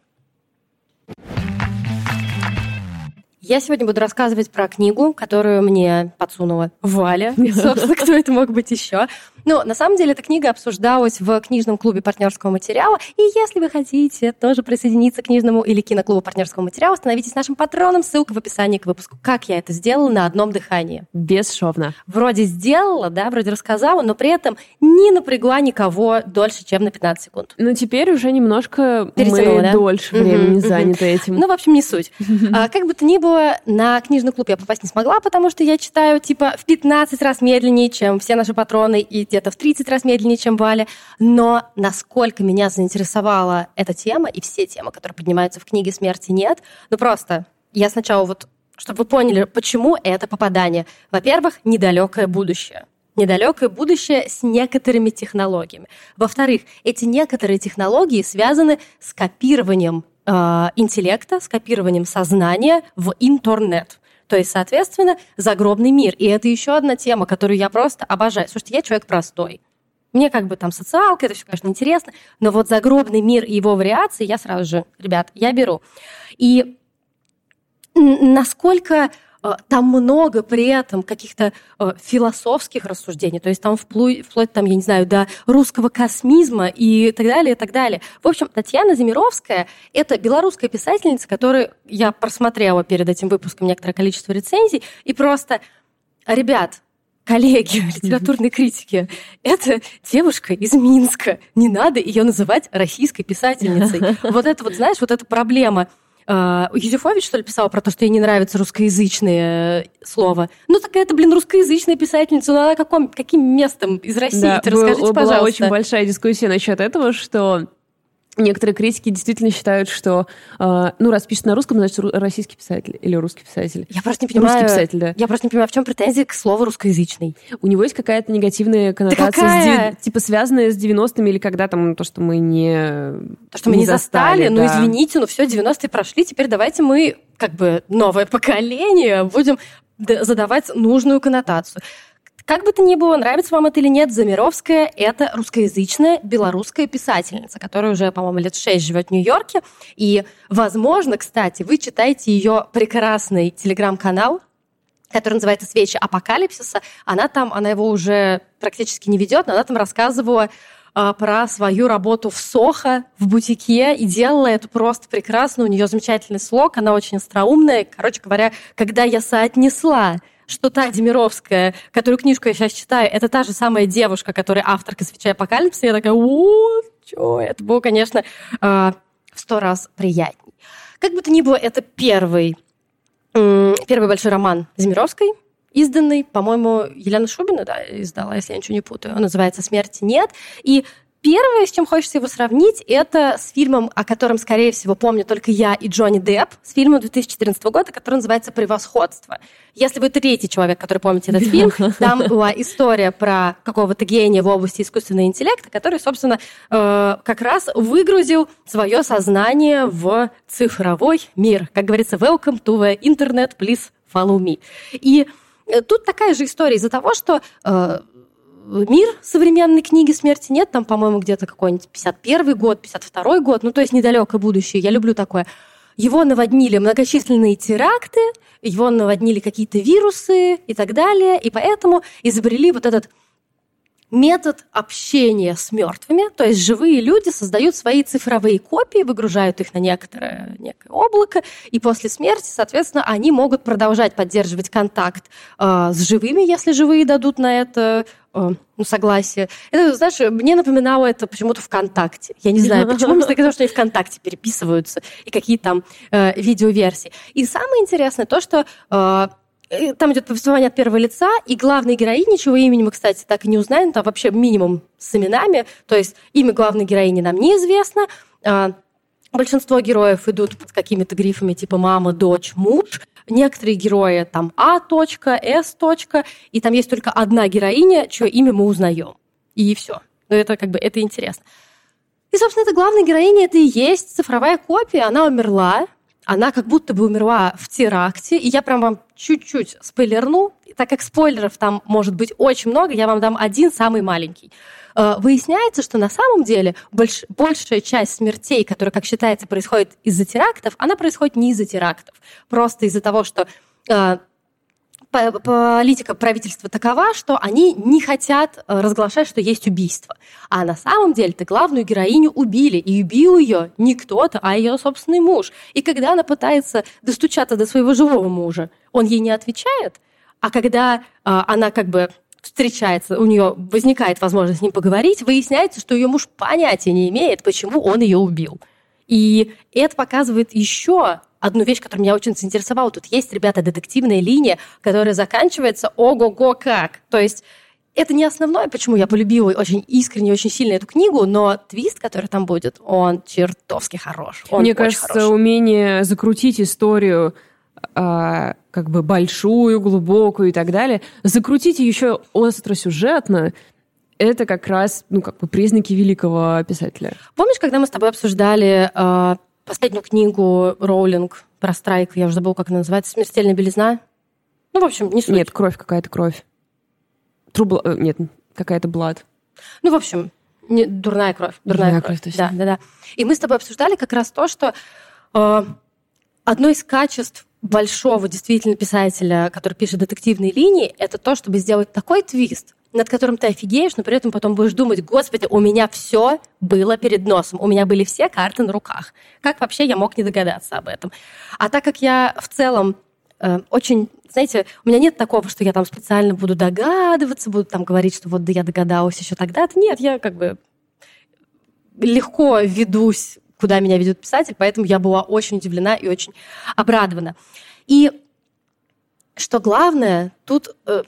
Я сегодня буду рассказывать про книгу, которую мне подсунула Валя. Собственно, кто это мог быть еще? Ну, на самом деле, эта книга обсуждалась в книжном клубе партнерского материала. И если вы хотите тоже присоединиться к книжному или киноклубу партнерского материала, становитесь нашим патроном. Ссылка в описании к выпуску. Как я это сделала на одном дыхании. Бесшовно. Вроде сделала, да, вроде рассказала, но при этом не напрягла никого дольше, чем на 15 секунд. Но теперь уже немножко Перетянула, мы да? дольше Мгм, времени заняты этим. Ну, в общем, не суть. А, как бы то ни было, на книжный клуб я попасть не смогла, потому что я читаю, типа, в 15 раз медленнее, чем все наши патроны, и где-то в 30 раз медленнее, чем Валя. Но насколько меня заинтересовала эта тема и все темы, которые поднимаются в книге «Смерти нет», ну просто я сначала вот, чтобы вы поняли, почему это попадание. Во-первых, недалекое будущее. Недалекое будущее с некоторыми технологиями. Во-вторых, эти некоторые технологии связаны с копированием э, интеллекта, с копированием сознания в интернет. То есть, соответственно, загробный мир. И это еще одна тема, которую я просто обожаю. Слушайте, я человек простой. Мне как бы там социалка, это все, конечно, интересно, но вот загробный мир и его вариации я сразу же, ребят, я беру. И насколько там много при этом каких-то э, философских рассуждений, то есть там вплоть, вплоть там, я не знаю, до русского космизма и так далее, и так далее. В общем, Татьяна Замировская – это белорусская писательница, которую я просмотрела перед этим выпуском некоторое количество рецензий, и просто, ребят, коллеги, литературные критики, это девушка из Минска. Не надо ее называть российской писательницей. Вот это вот, знаешь, вот эта проблема. А, Юзефович, что ли, писала про то, что ей не нравятся русскоязычные э, слова. Ну, так это, блин, русскоязычная писательница. Ну, она каком, каким местом из России? Да, расскажите, была пожалуйста. очень большая дискуссия насчет этого, что Некоторые критики действительно считают, что, э, ну, раз пишет на русском, значит, российский писатель или русский писатель. Я просто не понимаю. Русский писатель, да. Я просто не понимаю, в чем претензия к слову русскоязычный. У него есть какая-то негативная коннотация, да какая? С, типа связанная с 90-ми или когда там то, что мы не То, что мы не застали, застали ну, да. извините, ну, все, 90-е прошли, теперь давайте мы, как бы, новое поколение, будем задавать нужную коннотацию. Как бы то ни было, нравится вам это или нет, Замировская – это русскоязычная белорусская писательница, которая уже, по-моему, лет шесть живет в Нью-Йорке. И, возможно, кстати, вы читаете ее прекрасный телеграм-канал, который называется «Свечи апокалипсиса». Она там, она его уже практически не ведет, но она там рассказывала а, про свою работу в Сохо, в бутике, и делала это просто прекрасно. У нее замечательный слог, она очень остроумная. Короче говоря, когда я соотнесла что та Демировская, которую книжку я сейчас читаю, это та же самая девушка, которая авторка «Свеча апокалипсиса», я такая, о, что? Это было, конечно, а, в сто раз приятней. Как бы то ни было, это первый, первый большой роман Демировской, изданный, по-моему, Елена Шубина да, издала, если я ничего не путаю. Он называется «Смерти нет». И Первое, с чем хочется его сравнить, это с фильмом, о котором, скорее всего, помню только я и Джонни Депп, с фильмом 2014 года, который называется «Превосходство». Если вы третий человек, который помните этот фильм, там была история про какого-то гения в области искусственного интеллекта, который, собственно, э, как раз выгрузил свое сознание в цифровой мир. Как говорится, welcome to the internet, please follow me. И э, тут такая же история из-за того, что э, мир современной книги «Смерти нет», там, по-моему, где-то какой-нибудь 51 год, 52 год, ну, то есть недалекое будущее, я люблю такое. Его наводнили многочисленные теракты, его наводнили какие-то вирусы и так далее, и поэтому изобрели вот этот метод общения с мертвыми, то есть живые люди создают свои цифровые копии, выгружают их на некоторое некое облако, и после смерти, соответственно, они могут продолжать поддерживать контакт э, с живыми, если живые дадут на это э, ну, согласие. Это, знаешь, мне напоминало это почему-то ВКонтакте. Я не знаю, почему мне казалось, что они ВКонтакте переписываются, и какие там э, видеоверсии. И самое интересное то, что э, там идет повествование от первого лица, и главной героини, чего имени мы, кстати, так и не узнаем, там вообще минимум с именами, то есть имя главной героини нам неизвестно, а, Большинство героев идут под какими-то грифами типа мама, дочь, муж. Некоторые герои там А точка, С точка, и там есть только одна героиня, чье имя мы узнаем. И все. Но это как бы это интересно. И, собственно, это главная героиня, это и есть цифровая копия. Она умерла, она как будто бы умерла в теракте, и я прям вам чуть-чуть спойлерну, так как спойлеров там может быть очень много, я вам дам один самый маленький. Выясняется, что на самом деле больш, большая часть смертей, которые, как считается, происходит из-за терактов, она происходит не из-за терактов, просто из-за того, что политика правительства такова, что они не хотят разглашать, что есть убийство. А на самом деле-то главную героиню убили, и убил ее не кто-то, а ее собственный муж. И когда она пытается достучаться до своего живого мужа, он ей не отвечает, а когда она как бы встречается, у нее возникает возможность с ним поговорить, выясняется, что ее муж понятия не имеет, почему он ее убил. И это показывает еще одну вещь, которая меня очень заинтересовала. Тут есть, ребята, детективная линия, которая заканчивается ого-го как. То есть это не основное, почему я полюбила очень искренне, очень сильно эту книгу, но твист, который там будет, он чертовски хорош. Он Мне кажется, хорош. умение закрутить историю э, как бы большую, глубокую и так далее, закрутить ее еще остросюжетно, это как раз, ну, как бы признаки великого писателя. Помнишь, когда мы с тобой обсуждали э, последнюю книгу Роулинг про страйк, я уже забыла, как она называется, «Смертельная белизна»? Ну, в общем, не суть. Нет, кровь какая-то, кровь. Трубла... Нет, какая-то блад. Ну, в общем, не, дурная кровь. Дурная, Дурная кровь, кровь, точно. Да, да, да. И мы с тобой обсуждали как раз то, что э, одно из качеств большого действительно писателя, который пишет детективные линии, это то, чтобы сделать такой твист, над которым ты офигеешь, но при этом потом будешь думать, господи, у меня все было перед носом, у меня были все карты на руках. Как вообще я мог не догадаться об этом? А так как я в целом э, очень, знаете, у меня нет такого, что я там специально буду догадываться, буду там говорить, что вот да я догадалась еще тогда-то. Нет, я как бы легко ведусь куда меня ведет писатель, поэтому я была очень удивлена и очень обрадована. И что главное, тут э,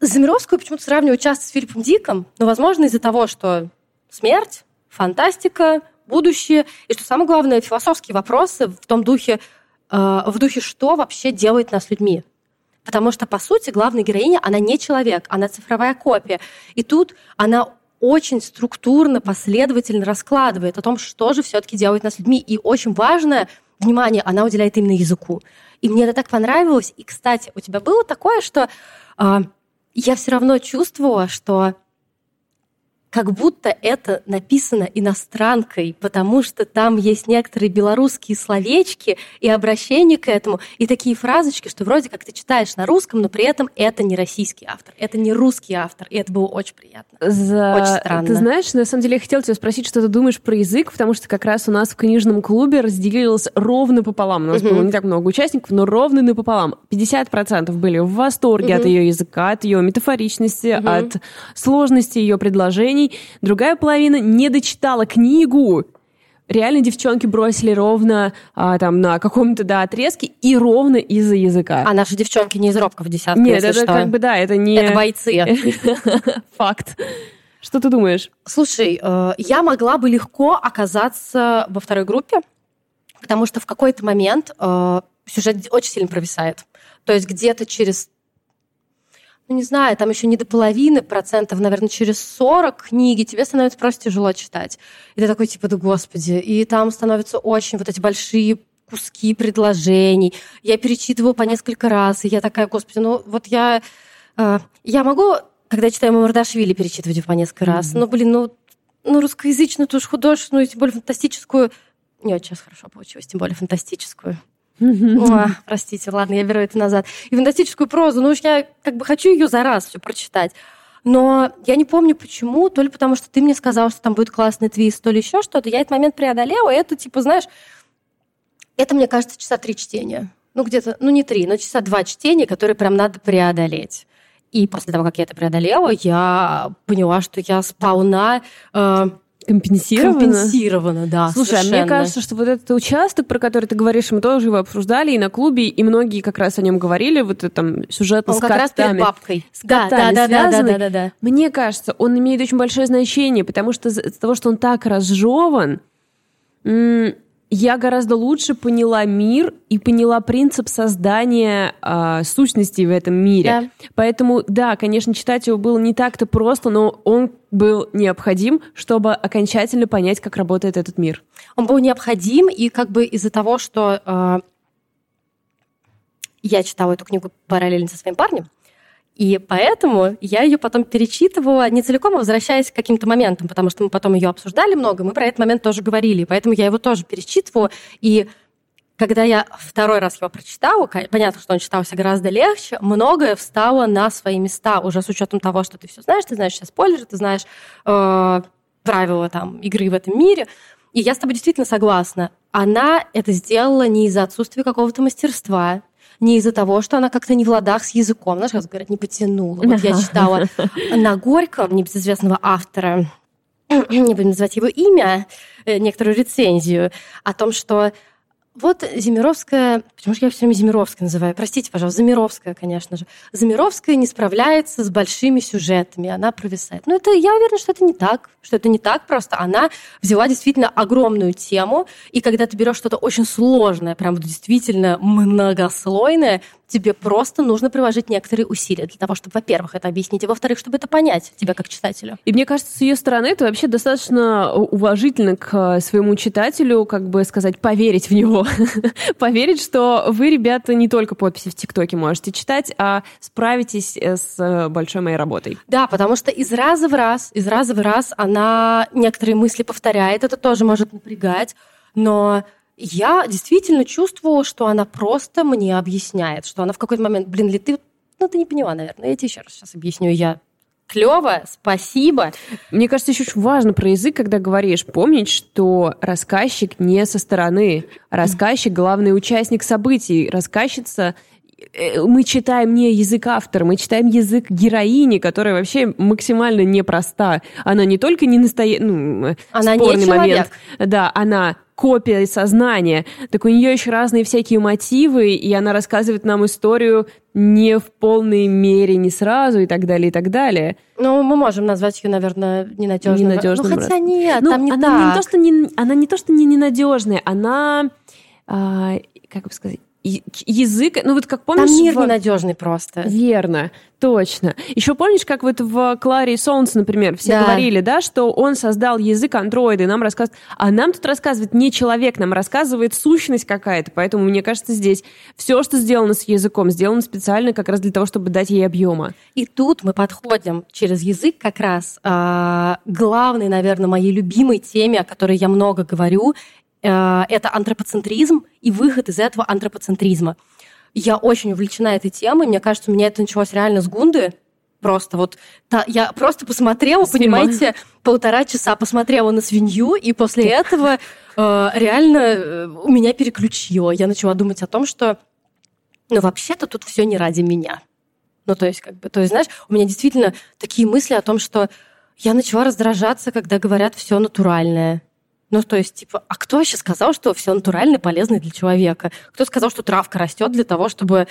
Замировскую почему-то сравнивают часто с Филиппом Диком, но, возможно, из-за того, что смерть, фантастика, будущее, и что самое главное, философские вопросы в том духе, э, в духе, что вообще делает нас людьми. Потому что, по сути, главная героиня, она не человек, она цифровая копия. И тут она очень структурно, последовательно раскладывает о том, что же все-таки делает нас людьми. И очень важное внимание она уделяет именно языку. И мне это так понравилось. И, кстати, у тебя было такое, что э, я все равно чувствовала, что как будто это написано иностранкой, потому что там есть некоторые белорусские словечки и обращения к этому, и такие фразочки, что вроде как ты читаешь на русском, но при этом это не российский автор, это не русский автор, и это было очень приятно. За... Очень странно. Ты знаешь, на самом деле я хотела тебя спросить, что ты думаешь про язык, потому что как раз у нас в книжном клубе разделилось ровно пополам. У нас угу. было не так много участников, но ровно напополам. 50% были в восторге угу. от ее языка, от ее метафоричности, угу. от сложности ее предложений, предложений, другая половина не дочитала книгу. Реально девчонки бросили ровно а, там на каком-то да, отрезке и ровно из-за языка. А наши девчонки не из робков десятка, Нет, это что. как бы да, это не... Это бойцы. Факт. Что ты думаешь? Слушай, э, я могла бы легко оказаться во второй группе, потому что в какой-то момент э, сюжет очень сильно провисает. То есть где-то через ну, не знаю, там еще не до половины процентов, наверное, через 40 книги тебе становится просто тяжело читать. И ты такой, типа, да господи. И там становятся очень вот эти большие куски предложений. Я перечитываю по несколько раз, и я такая, господи, ну вот я... Э, я могу, когда читаю Мамардашвили, перечитывать по несколько mm-hmm. раз, но, блин, ну, ну русскоязычную, ту же художественную, тем более фантастическую... Не очень сейчас хорошо получилось, тем более фантастическую. О, простите, ладно, я беру это назад. И фантастическую прозу, ну уж я как бы хочу ее за раз все прочитать. Но я не помню почему, то ли потому что ты мне сказал, что там будет классный твист, то ли еще что-то. Я этот момент преодолела, и это, типа, знаешь, это, мне кажется, часа три чтения. Ну, где-то, ну, не три, но часа два чтения, которые прям надо преодолеть. И после того, как я это преодолела, я поняла, что я сполна э, Компенсировано? Компенсировано, да. Слушай, совершенно. а мне кажется, что вот этот участок, про который ты говоришь, мы тоже его обсуждали и на клубе, и многие как раз о нем говорили, вот это там сюжет он с как котами. раз перед бабкой. С да, да, да, да, да, да, да, да. Мне кажется, он имеет очень большое значение, потому что из-за того, что он так разжеван, я гораздо лучше поняла мир и поняла принцип создания э, сущностей в этом мире. Да. Поэтому, да, конечно, читать его было не так-то просто, но он был необходим, чтобы окончательно понять, как работает этот мир. Он был необходим, и как бы из-за того, что э, я читала эту книгу параллельно со своим парнем, и поэтому я ее потом перечитывала не целиком, а возвращаясь к каким-то моментам, потому что мы потом ее обсуждали много, мы про этот момент тоже говорили, поэтому я его тоже перечитывала. И когда я второй раз его прочитала, понятно, что он читался гораздо легче, многое встало на свои места, уже с учетом того, что ты все знаешь, ты знаешь все спойлеры, ты знаешь э, правила там, игры в этом мире. И я с тобой действительно согласна. Она это сделала не из-за отсутствия какого-то мастерства, не из-за того, что она как-то не в ладах с языком, знаешь, как говорят, не потянула. Вот я читала на Горьком, небезызвестного автора, не будем называть его имя, э, некоторую рецензию о том, что вот Земировская, почему же я все время Земировская называю? Простите, пожалуйста, Замировская, конечно же. Замировская не справляется с большими сюжетами, она провисает. Но это, я уверена, что это не так, что это не так просто. Она взяла действительно огромную тему, и когда ты берешь что-то очень сложное, прям действительно многослойное, тебе просто нужно приложить некоторые усилия для того, чтобы, во-первых, это объяснить, и, во-вторых, чтобы это понять тебя как читателю. И мне кажется, с ее стороны это вообще достаточно уважительно к э, своему читателю, как бы сказать, поверить в него. поверить, что вы, ребята, не только подписи в ТикТоке можете читать, а справитесь э, с э, большой моей работой. Да, потому что из раза в раз, из раза в раз она некоторые мысли повторяет, это тоже может напрягать, но я действительно чувствовала, что она просто мне объясняет, что она в какой-то момент, блин, ли ты, ну ты не поняла, наверное, я тебе еще раз сейчас объясню, я Клево, спасибо. Мне кажется, еще очень важно про язык, когда говоришь, помнить, что рассказчик не со стороны. Рассказчик — главный участник событий. Рассказчица э, мы читаем не язык автора, мы читаем язык героини, которая вообще максимально непроста. Она не только не настоящая, ну, она спорный не момент. Да, она копия сознания. Так у нее еще разные всякие мотивы, и она рассказывает нам историю не в полной мере, не сразу и так далее, и так далее. Ну, мы можем назвать ее, наверное, ненадежной. Ненадежным. Ну, хотя нет, ну, там не она так. Не то, что не, она не то, что не ненадежная, она, а, как бы сказать, язык, ну вот как помнишь... Там мир в... ненадежный просто. Верно, точно. Еще помнишь, как вот в Кларе и Солнце, например, все Да. говорили, да, что он создал язык андроида, и нам рассказывает... А нам тут рассказывает не человек, нам рассказывает сущность какая-то, поэтому, мне кажется, здесь все, что сделано с языком, сделано специально как раз для того, чтобы дать ей объема. И тут мы подходим через язык как раз к главной, наверное, моей любимой теме, о которой я много говорю, э, это антропоцентризм и выход из этого антропоцентризма. Я очень увлечена этой темой. Мне кажется, у меня это началось реально с Гунды. Просто вот та- я просто посмотрела, С фильма. понимаете, полтора часа посмотрела на свинью, и после этого э, реально э, у меня переключило. Я начала думать о том, что ну, вообще-то тут все не ради меня. Ну, то есть, как бы, то есть, знаешь, у меня действительно такие мысли о том, что я начала раздражаться, когда говорят все натуральное. Ну, то есть, типа, а кто вообще сказал, что все натуральное полезно для человека? Кто сказал, что травка растет для того, чтобы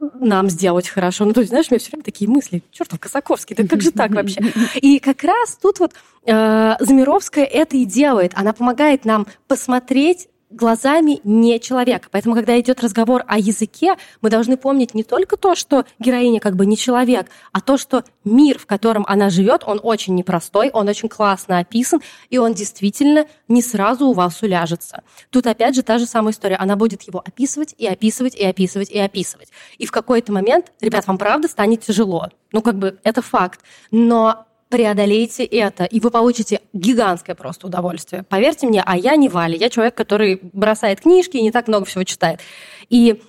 э, нам сделать хорошо. Ну, то есть, знаешь, у меня все время такие мысли. Чертов Косаковский, да как же так вообще? И как раз тут вот э, Замировская это и делает. Она помогает нам посмотреть глазами не человека. Поэтому, когда идет разговор о языке, мы должны помнить не только то, что героиня как бы не человек, а то, что мир, в котором она живет, он очень непростой, он очень классно описан, и он действительно не сразу у вас уляжется. Тут опять же та же самая история. Она будет его описывать и описывать и описывать и описывать. И в какой-то момент, ребят, вам правда станет тяжело. Ну, как бы это факт. Но преодолейте это, и вы получите гигантское просто удовольствие. Поверьте мне, а я не Валя, я человек, который бросает книжки и не так много всего читает. И,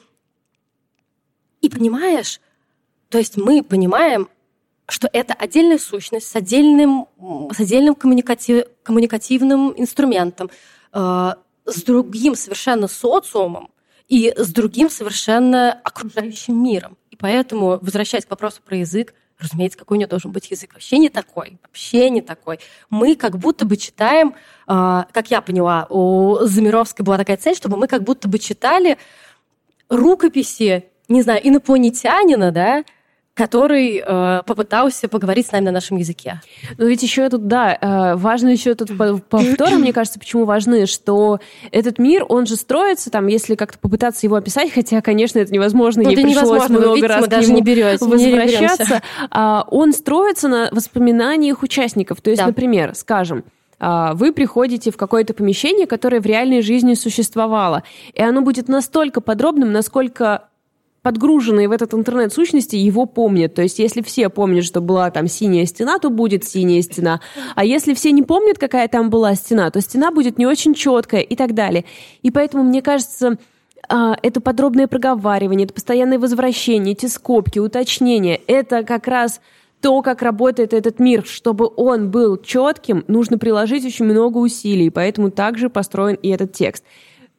и понимаешь, то есть мы понимаем, что это отдельная сущность с отдельным, с отдельным коммуникати- коммуникативным инструментом, э, с другим совершенно социумом и с другим совершенно окружающим миром. И поэтому, возвращаясь к вопросу про язык, разумеется, какой у нее должен быть язык. Вообще не такой. Вообще не такой. Мы как будто бы читаем, э, как я поняла, у Замировской была такая цель, чтобы мы как будто бы читали рукописи, не знаю, инопланетянина, да, который э, попытался поговорить с нами на нашем языке. Но ведь еще тут, да, э, важно еще тут по- повторы, мне кажется, почему важны, что этот мир, он же строится, там, если как-то попытаться его описать, хотя, конечно, это невозможно, Ну, ей это пришлось невозможно, вы много видите, раз мы даже не берете, не возвращаться. беремся. А, он строится на воспоминаниях участников. То есть, Да. например, скажем, а, вы приходите в какое-то помещение, которое в реальной жизни существовало, и оно будет настолько подробным, насколько подгруженные в этот интернет сущности его помнят. То есть, если все помнят, что была там синяя стена, то будет синяя стена. А если все не помнят, какая там была стена, то стена будет не очень четкая и так далее. И поэтому, мне кажется, а, это подробное проговаривание, это постоянное возвращение, эти скобки, уточнения, это как раз то, как работает этот мир, чтобы он был четким, нужно приложить очень много усилий, поэтому также построен и этот текст.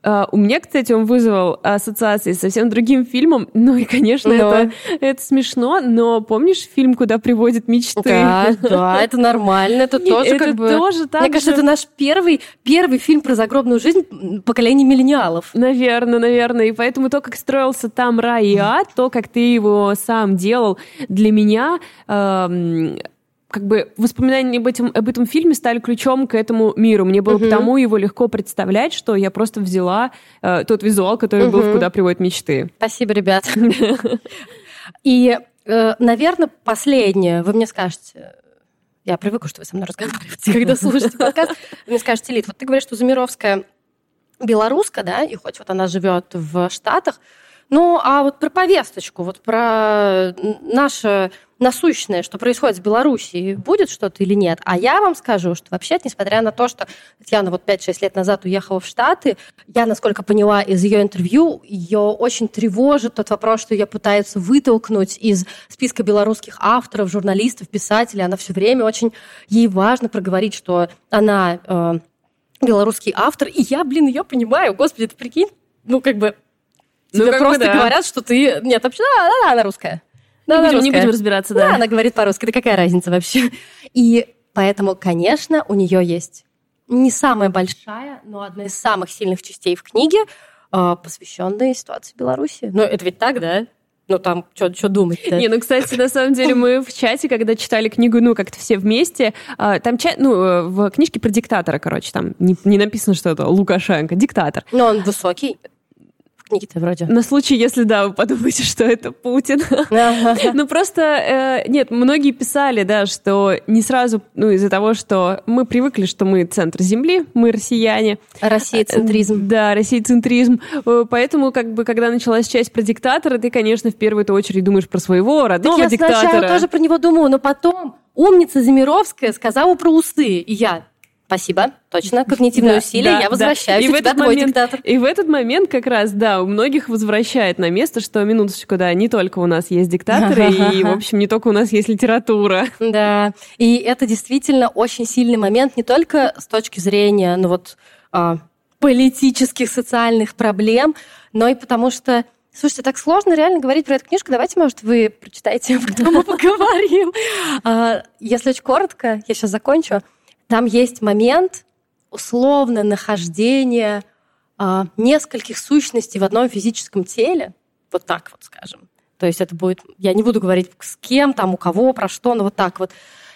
А, У меня, кстати, он вызвал ассоциации с совсем другим фильмом. Ну и, конечно, Но. это, это смешно, но помнишь фильм «Куда приводят мечты»? Да, да, это нормально, это тоже Это как бы... тоже так Мне кажется, же. это наш первый, первый фильм про загробную жизнь поколения миллениалов. Наверное, наверное. И поэтому то, как строился там рай и ад, то, как ты его сам делал, для меня эм, как бы воспоминания об этом, об этом фильме стали ключом к этому миру. Мне было Мгм. потому его легко представлять, что я просто взяла э, тот визуал, который был в. «Куда приводят мечты». Спасибо, ребят. И, э, наверное, последнее. Вы мне скажете, я привыкла, что вы со мной разговариваете, когда слушаете подкаст. Вы мне скажете, Лид, вот ты говоришь, что Замировская белоруска, да, и хоть вот она живет в Штатах, ну, а вот про повесточку, вот про наше насущное, что происходит в Беларуси, будет что-то или нет? А я вам скажу, что вообще, несмотря на то, что Татьяна вот 5-6 лет назад уехала в Штаты, я, насколько поняла из ее интервью, ее очень тревожит тот вопрос, что ее пытаются вытолкнуть из списка белорусских авторов, журналистов, писателей. Она все время очень... Ей важно проговорить, что она э, белорусский автор. И я, блин, ее понимаю. Господи, ты прикинь, ну, как бы... Ну, Тебе бы просто да. говорят, что ты... Нет, вообще, да, да, да, она русская. Да, не, будем, не будем разбираться, Да, да. она говорит по-русски, да какая разница вообще? И поэтому, конечно, у нее есть не самая большая, но одна из самых сильных частей в книге, э, посвященная ситуации в Беларуси. Ну, это ведь так, да? Ну, там, что думать -то? Не, ну, кстати, на самом деле, мы в чате, когда читали книгу, ну, как-то все вместе, а, там, ну, э, в книжке про диктатора, короче, там не, не написано, что это Лукашенко, диктатор. Но он высокий книги-то вроде. На случай, если, да, вы подумаете, что это Путин. Ну, просто, э, нет, многие писали, да, что не сразу, ну, из-за того, что мы привыкли, что мы центр Земли, мы россияне. Россия-центризм. Э, да, Россия-центризм. Э, поэтому, как бы, когда началась часть про диктатора, ты, конечно, в первую очередь думаешь про своего родного диктатора. я сначала тоже про него думала, но потом умница Замировская сказала про усы, и я Спасибо, точно. Когнитивные да, усилия, да, я возвращаюсь. Да. И, в этот момент, диктатор. и в этот момент как раз, да, у многих возвращает на место, что минуточку, да, не только у нас есть диктаторы, и, в общем, не только у нас есть литература. Да, и это действительно очень сильный момент, не только с точки зрения, ну вот, а, политических, социальных проблем, но и потому что Слушайте, так сложно реально говорить про эту книжку. Давайте, может, вы прочитаете, а потом мы поговорим. А, если очень коротко, я сейчас закончу. Там есть момент условно нахождения а, нескольких сущностей в одном физическом теле, вот так вот скажем. То есть это будет, я не буду говорить с кем, там, у кого, про что, но вот так вот.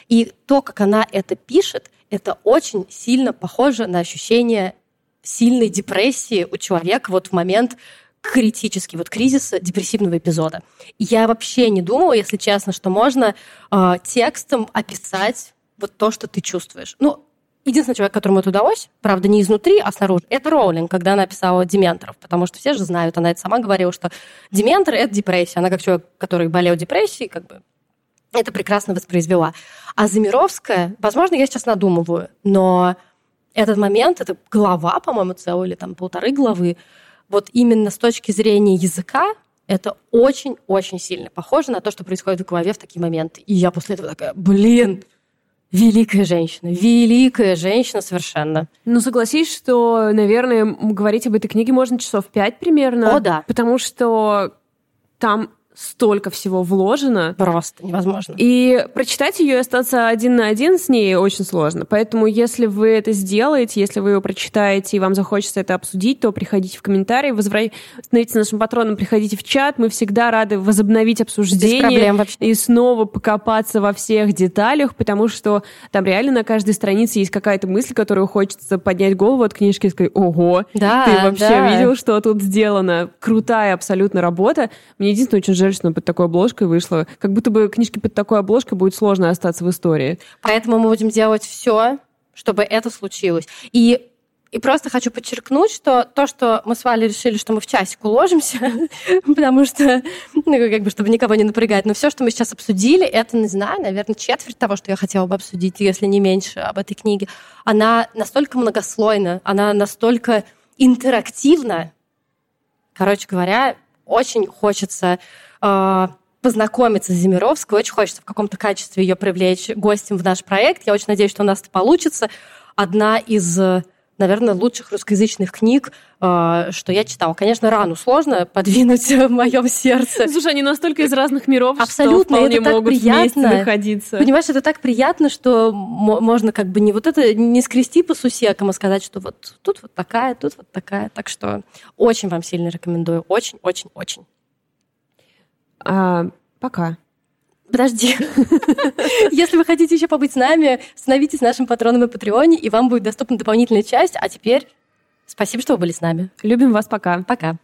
И то, как она это пишет, это очень сильно похоже на ощущение сильной депрессии у человека вот в момент критический, вот кризиса депрессивного эпизода. Я вообще не думала, если честно, что можно э, текстом описать вот то, что ты чувствуешь. Ну, единственный человек, которому это удалось, правда, не изнутри, а снаружи, это Роулинг, когда она писала «Дементоров», потому что все же знают, она это сама говорила, что «Дементор» — это депрессия. Она как человек, который болел депрессией, как бы это прекрасно воспроизвела. А Замировская, возможно, я сейчас надумываю, но этот момент, это глава, по-моему, целая, или там полторы главы, вот именно с точки зрения языка, это очень-очень сильно похоже на то, что происходит в голове в такие моменты. И я после этого такая, блин, Великая женщина, великая женщина совершенно. Ну, согласись, что, наверное, говорить об этой книге можно часов пять примерно. О, да. Потому что там столько всего вложено. Просто невозможно. И прочитать ее и остаться один на один с ней очень сложно. Поэтому, если вы это сделаете, если вы ее прочитаете и вам захочется это обсудить, то приходите в комментарии, возвращайтесь становитесь нашим патроном, приходите в чат. Мы всегда рады возобновить обсуждение и снова покопаться во всех деталях, потому что там реально на каждой странице есть какая-то мысль, которую хочется поднять голову от книжки и сказать, ого, да, ты вообще да. видел, что тут сделано? Крутая абсолютно работа. Мне единственное очень жаль, жаль, под такой обложкой вышло. Как будто бы книжки под такой обложкой будет сложно остаться в истории. Поэтому мы будем делать все, чтобы это случилось. И и просто хочу подчеркнуть, что то, что мы с Валей решили, что мы в часик уложимся, потому что, ну, как бы, чтобы никого не напрягать, но все, что мы сейчас обсудили, это, не знаю, наверное, четверть того, что я хотела бы обсудить, если не меньше, об этой книге. Она настолько многослойна, она настолько интерактивна. Короче говоря, очень хочется познакомиться с Земировской, очень хочется в каком-то качестве ее привлечь гостем в наш проект. Я очень надеюсь, что у нас это получится. Одна из наверное, лучших русскоязычных книг, э, что я читала. Конечно, рану сложно подвинуть в моем сердце. Слушай, они настолько из разных миров, Абсолютно, что вполне это так могут приятно. вместе находиться. Понимаешь, это так приятно, что можно как бы не вот это, не скрести по сусекам, а сказать, что вот тут вот такая, тут вот такая. Так что очень вам сильно рекомендую. Очень, очень, очень. А, пока. Подожди. Если вы хотите еще побыть с нами, становитесь нашим патроном на Патреоне, и вам будет доступна дополнительная часть. А теперь спасибо, что вы были с нами. Любим вас. Пока. Пока.